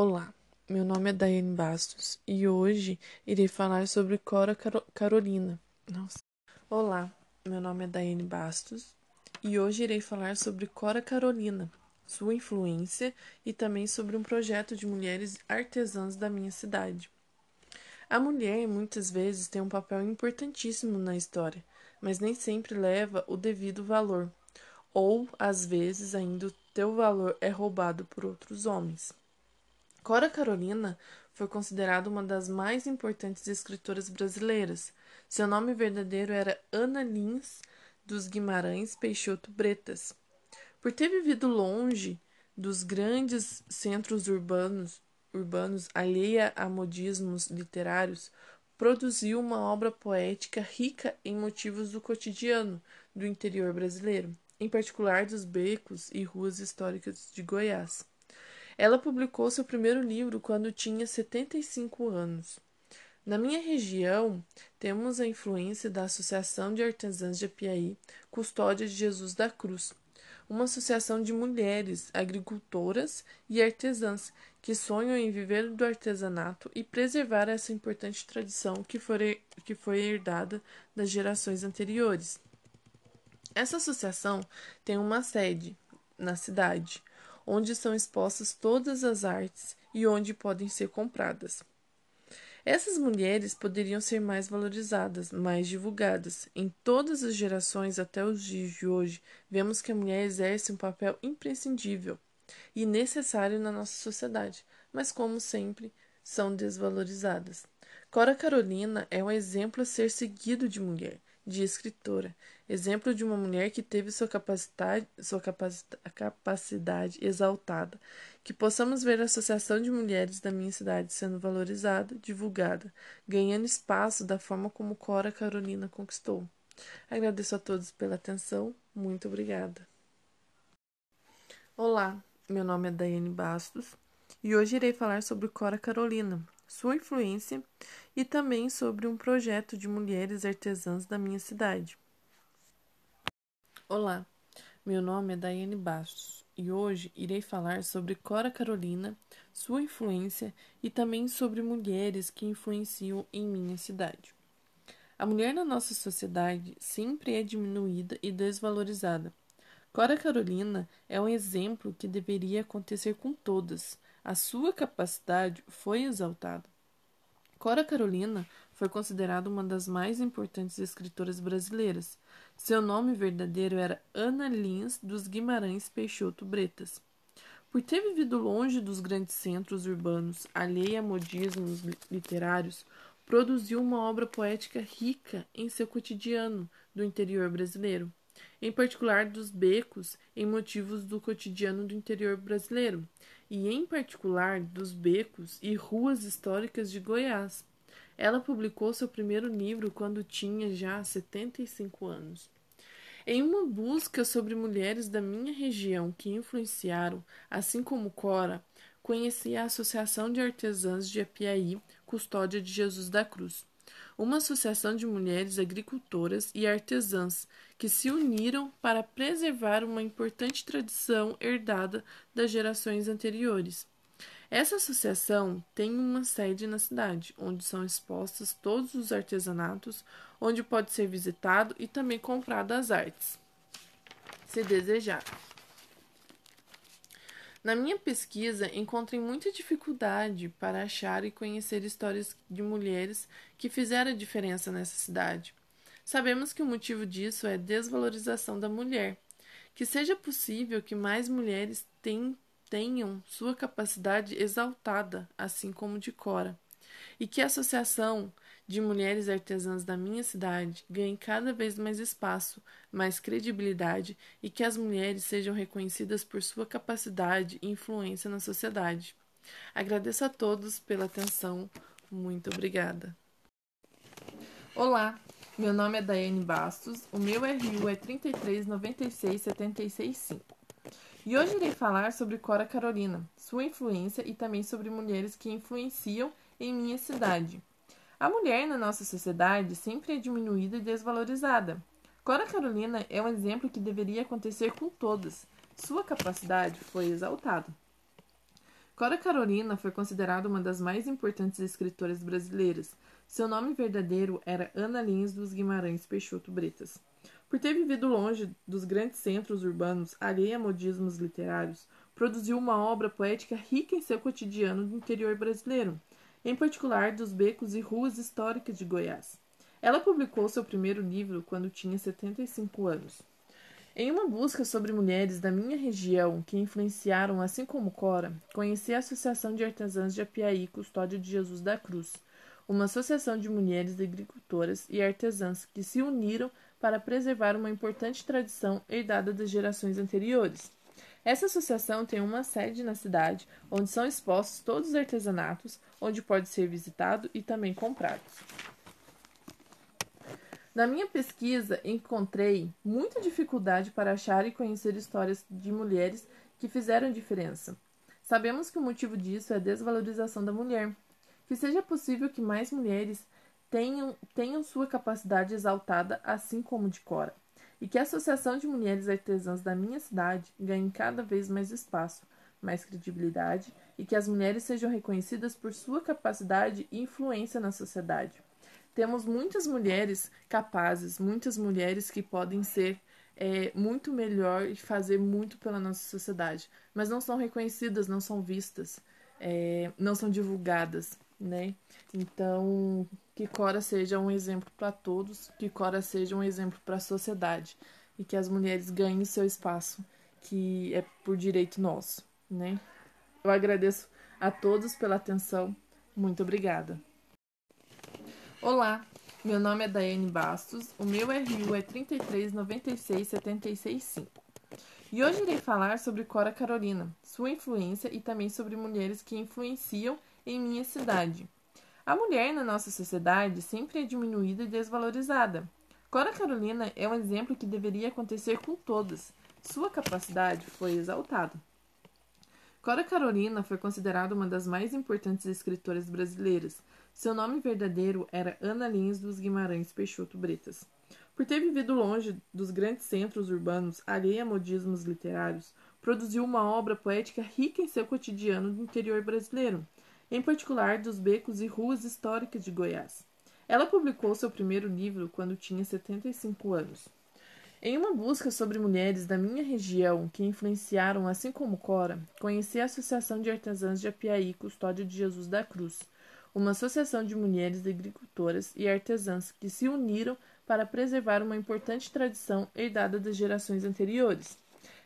Olá, meu nome é Daiane Bastos e hoje irei falar sobre Cora Caro Carolina. Nossa. Olá, meu nome é Daiane Bastos e hoje irei falar sobre Cora Carolina, sua influência e também sobre um projeto de mulheres artesãs da minha cidade. A mulher muitas vezes tem um papel importantíssimo na história, mas nem sempre leva o devido valor, ou às vezes ainda o teu valor é roubado por outros homens. Cora Carolina foi considerada uma das mais importantes escritoras brasileiras. Seu nome verdadeiro era Ana Lins dos Guimarães Peixoto Bretas. Por ter vivido longe dos grandes centros urbanos, urbanos alheia a modismos literários, produziu uma obra poética rica em motivos do cotidiano do interior brasileiro, em particular dos becos e ruas históricas de Goiás. Ela publicou seu primeiro livro quando tinha 75 anos. Na minha região, temos a influência da Associação de Artesãs de Apiaí, Custódia de Jesus da Cruz, uma associação de mulheres agricultoras e artesãs que sonham em viver do artesanato e preservar essa importante tradição que foi, que foi herdada das gerações anteriores. Essa associação tem uma sede na cidade, onde são expostas todas as artes e onde podem ser compradas. Essas mulheres poderiam ser mais valorizadas, mais divulgadas. Em todas as gerações até os dias de hoje, vemos que a mulher exerce um papel imprescindível e necessário na nossa sociedade, mas como sempre, são desvalorizadas. Cora Carolina é um exemplo a ser seguido de mulher de escritora, exemplo de uma mulher que teve sua capacidade, sua capacidade exaltada, que possamos ver a Associação de Mulheres da minha cidade sendo valorizada, divulgada, ganhando espaço da forma como Cora Carolina conquistou. Agradeço a todos pela atenção, muito obrigada. Olá, meu nome é Daiane Bastos e hoje irei falar sobre Cora Carolina, sua influência e também sobre um projeto de mulheres artesãs da minha cidade. Olá, meu nome é Daiane Bastos e hoje irei falar sobre Cora Carolina, sua influência e também sobre mulheres que influenciam em minha cidade. A mulher na nossa sociedade sempre é diminuída e desvalorizada. Cora Carolina é um exemplo que deveria acontecer com todas, a sua capacidade foi exaltada. Cora Carolina foi considerada uma das mais importantes escritoras brasileiras. Seu nome verdadeiro era Ana Lins dos Guimarães Peixoto Bretas. Por ter vivido longe dos grandes centros urbanos, alheia a modismos literários, produziu uma obra poética rica em seu cotidiano do interior brasileiro, em particular dos becos em motivos do cotidiano do interior brasileiro, e em particular dos becos e ruas históricas de Goiás. Ela publicou seu primeiro livro quando tinha já 75 anos. Em uma busca sobre mulheres da minha região que influenciaram, assim como Cora, conheci a Associação de Artesãs de Apiaí, Custódia de Jesus da Cruz uma associação de mulheres agricultoras e artesãs que se uniram para preservar uma importante tradição herdada das gerações anteriores. Essa associação tem uma sede na cidade, onde são expostos todos os artesanatos, onde pode ser visitado e também comprado as artes, se desejar. Na minha pesquisa, encontrei muita dificuldade para achar e conhecer histórias de mulheres que fizeram a diferença nessa cidade. Sabemos que o motivo disso é desvalorização da mulher. Que seja possível que mais mulheres tenham sua capacidade exaltada, assim como de Cora, e que a associação de mulheres artesãs da minha cidade ganhem cada vez mais espaço, mais credibilidade e que as mulheres sejam reconhecidas por sua capacidade e influência na sociedade. Agradeço a todos pela atenção. Muito obrigada. Olá, meu nome é Daiane Bastos, o meu RU é 3396765. E hoje irei falar sobre Cora Carolina, sua influência e também sobre mulheres que influenciam em minha cidade. A mulher na nossa sociedade sempre é diminuída e desvalorizada. Cora Carolina é um exemplo que deveria acontecer com todas. Sua capacidade foi exaltada. Cora Carolina foi considerada uma das mais importantes escritoras brasileiras. Seu nome verdadeiro era Ana Lins dos Guimarães Peixoto Bretas. Por ter vivido longe dos grandes centros urbanos, alheia a modismos literários, produziu uma obra poética rica em seu cotidiano do interior brasileiro, em particular dos becos e ruas históricas de Goiás. Ela publicou seu primeiro livro quando tinha 75 anos. Em uma busca sobre mulheres da minha região que influenciaram, assim como Cora, conheci a Associação de Artesãs de Apiaí Custódia de Jesus da Cruz, uma associação de mulheres agricultoras e artesãs que se uniram para preservar uma importante tradição herdada das gerações anteriores. Essa associação tem uma sede na cidade, onde são expostos todos os artesanatos, onde pode ser visitado e também comprado. Na minha pesquisa, encontrei muita dificuldade para achar e conhecer histórias de mulheres que fizeram diferença. Sabemos que o motivo disso é a desvalorização da mulher. Que seja possível que mais mulheres tenham, tenham sua capacidade exaltada, assim como de Cora, e que a Associação de Mulheres Artesãs da minha cidade ganhe cada vez mais espaço, mais credibilidade e que as mulheres sejam reconhecidas por sua capacidade e influência na sociedade. Temos muitas mulheres capazes, muitas mulheres que podem ser é, muito melhor e fazer muito pela nossa sociedade, mas não são reconhecidas, não são vistas, é, não são divulgadas, né? Então, que Cora seja um exemplo para todos, que Cora seja um exemplo para a sociedade e que as mulheres ganhem seu espaço, que é por direito nosso, né? Eu agradeço a todos pela atenção. Muito obrigada. Olá, meu nome é Daiane Bastos, o meu RU é 3396765. E hoje irei falar sobre Cora Carolina, sua influência e também sobre mulheres que influenciam em minha cidade. A mulher na nossa sociedade sempre é diminuída e desvalorizada. Cora Carolina é um exemplo que deveria acontecer com todas. Sua capacidade foi exaltada. Cora Carolina foi considerada uma das mais importantes escritoras brasileiras. Seu nome verdadeiro era Ana Lins dos Guimarães Peixoto Bretas. Por ter vivido longe dos grandes centros urbanos, alheia a modismos literários, produziu uma obra poética rica em seu cotidiano do interior brasileiro, em particular dos becos e ruas históricas de Goiás. Ela publicou seu primeiro livro quando tinha 75 anos. Em uma busca sobre mulheres da minha região que influenciaram, assim como Cora, conheci a Associação de Artesãs de Apiaí Custódia de Jesus da Cruz, uma associação de mulheres agricultoras e artesãs que se uniram para preservar uma importante tradição herdada das gerações anteriores.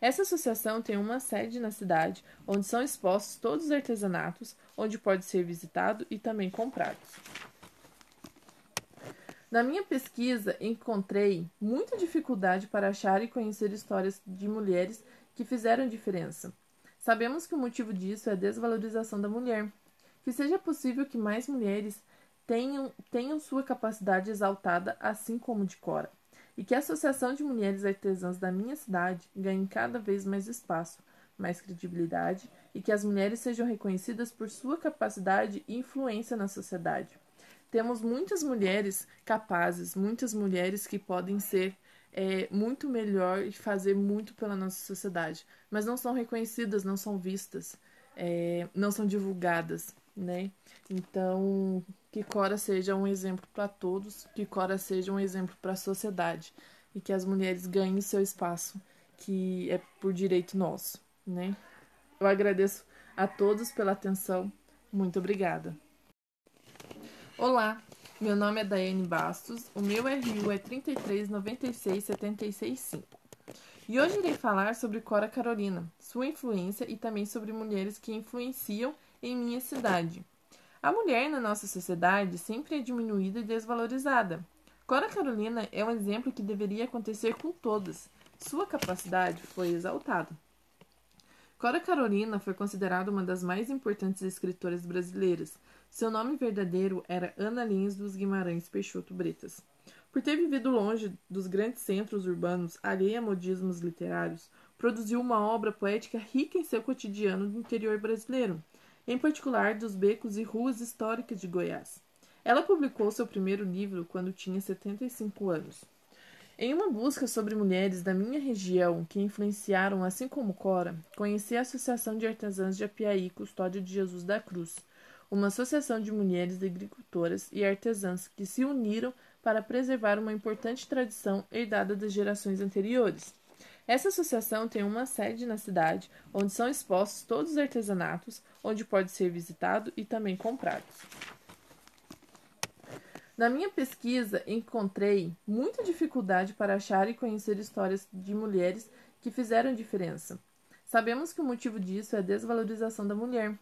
Essa associação tem uma sede na cidade, onde são expostos todos os artesanatos, onde pode ser visitado e também comprado. Na minha pesquisa, encontrei muita dificuldade para achar e conhecer histórias de mulheres que fizeram diferença. Sabemos que o motivo disso é a desvalorização da mulher. Que seja possível que mais mulheres tenham, tenham sua capacidade exaltada, assim como de Cora, e que a Associação de Mulheres Artesãs da minha cidade ganhe cada vez mais espaço, mais credibilidade e que as mulheres sejam reconhecidas por sua capacidade e influência na sociedade. Temos muitas mulheres capazes, muitas mulheres que podem ser é, muito melhor e fazer muito pela nossa sociedade, mas não são reconhecidas, não são vistas, é, não são divulgadas, né? Então, que Cora seja um exemplo para todos, que Cora seja um exemplo para a sociedade e que as mulheres ganhem seu espaço, que é por direito nosso, né? Eu agradeço a todos pela atenção. Muito obrigada. Olá, meu nome é Daiane Bastos, o meu RU é 3396765. E hoje irei falar sobre Cora Carolina, sua influência e também sobre mulheres que influenciam em minha cidade. A mulher na nossa sociedade sempre é diminuída e desvalorizada. Cora Carolina é um exemplo que deveria acontecer com todas. Sua capacidade foi exaltada. Cora Carolina foi considerada uma das mais importantes escritoras brasileiras. Seu nome verdadeiro era Ana Lins dos Guimarães Peixoto Bretas. Por ter vivido longe dos grandes centros urbanos, alheia a modismos literários, produziu uma obra poética rica em seu cotidiano do interior brasileiro, em particular dos becos e ruas históricas de Goiás. Ela publicou seu primeiro livro quando tinha 75 anos. Em uma busca sobre mulheres da minha região que influenciaram, assim como Cora, conheci a Associação de Artesãs de Apiaí Custódia de Jesus da Cruz, uma associação de mulheres agricultoras e artesãs que se uniram para preservar uma importante tradição herdada das gerações anteriores. Essa associação tem uma sede na cidade, onde são expostos todos os artesanatos, onde pode ser visitado e também comprado. Na minha pesquisa, encontrei muita dificuldade para achar e conhecer histórias de mulheres que fizeram diferença. Sabemos que o motivo disso é a desvalorização da mulher.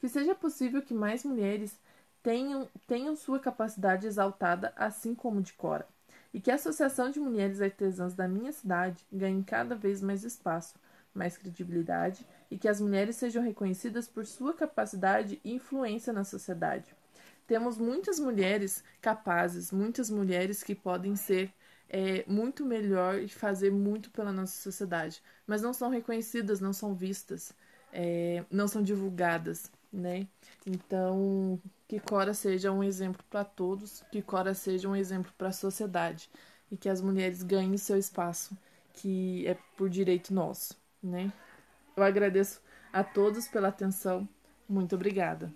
Que seja possível que mais mulheres tenham, tenham sua capacidade exaltada, assim como de Cora, e que a Associação de Mulheres Artesãs da minha cidade ganhe cada vez mais espaço, mais credibilidade e que as mulheres sejam reconhecidas por sua capacidade e influência na sociedade. Temos muitas mulheres capazes, muitas mulheres que podem ser é, muito melhor e fazer muito pela nossa sociedade, mas não são reconhecidas, não são vistas, é, não são divulgadas, né? Então, que Cora seja um exemplo para todos, que Cora seja um exemplo para a sociedade e que as mulheres ganhem seu espaço, que é por direito nosso, né? Eu agradeço a todos pela atenção. Muito obrigada.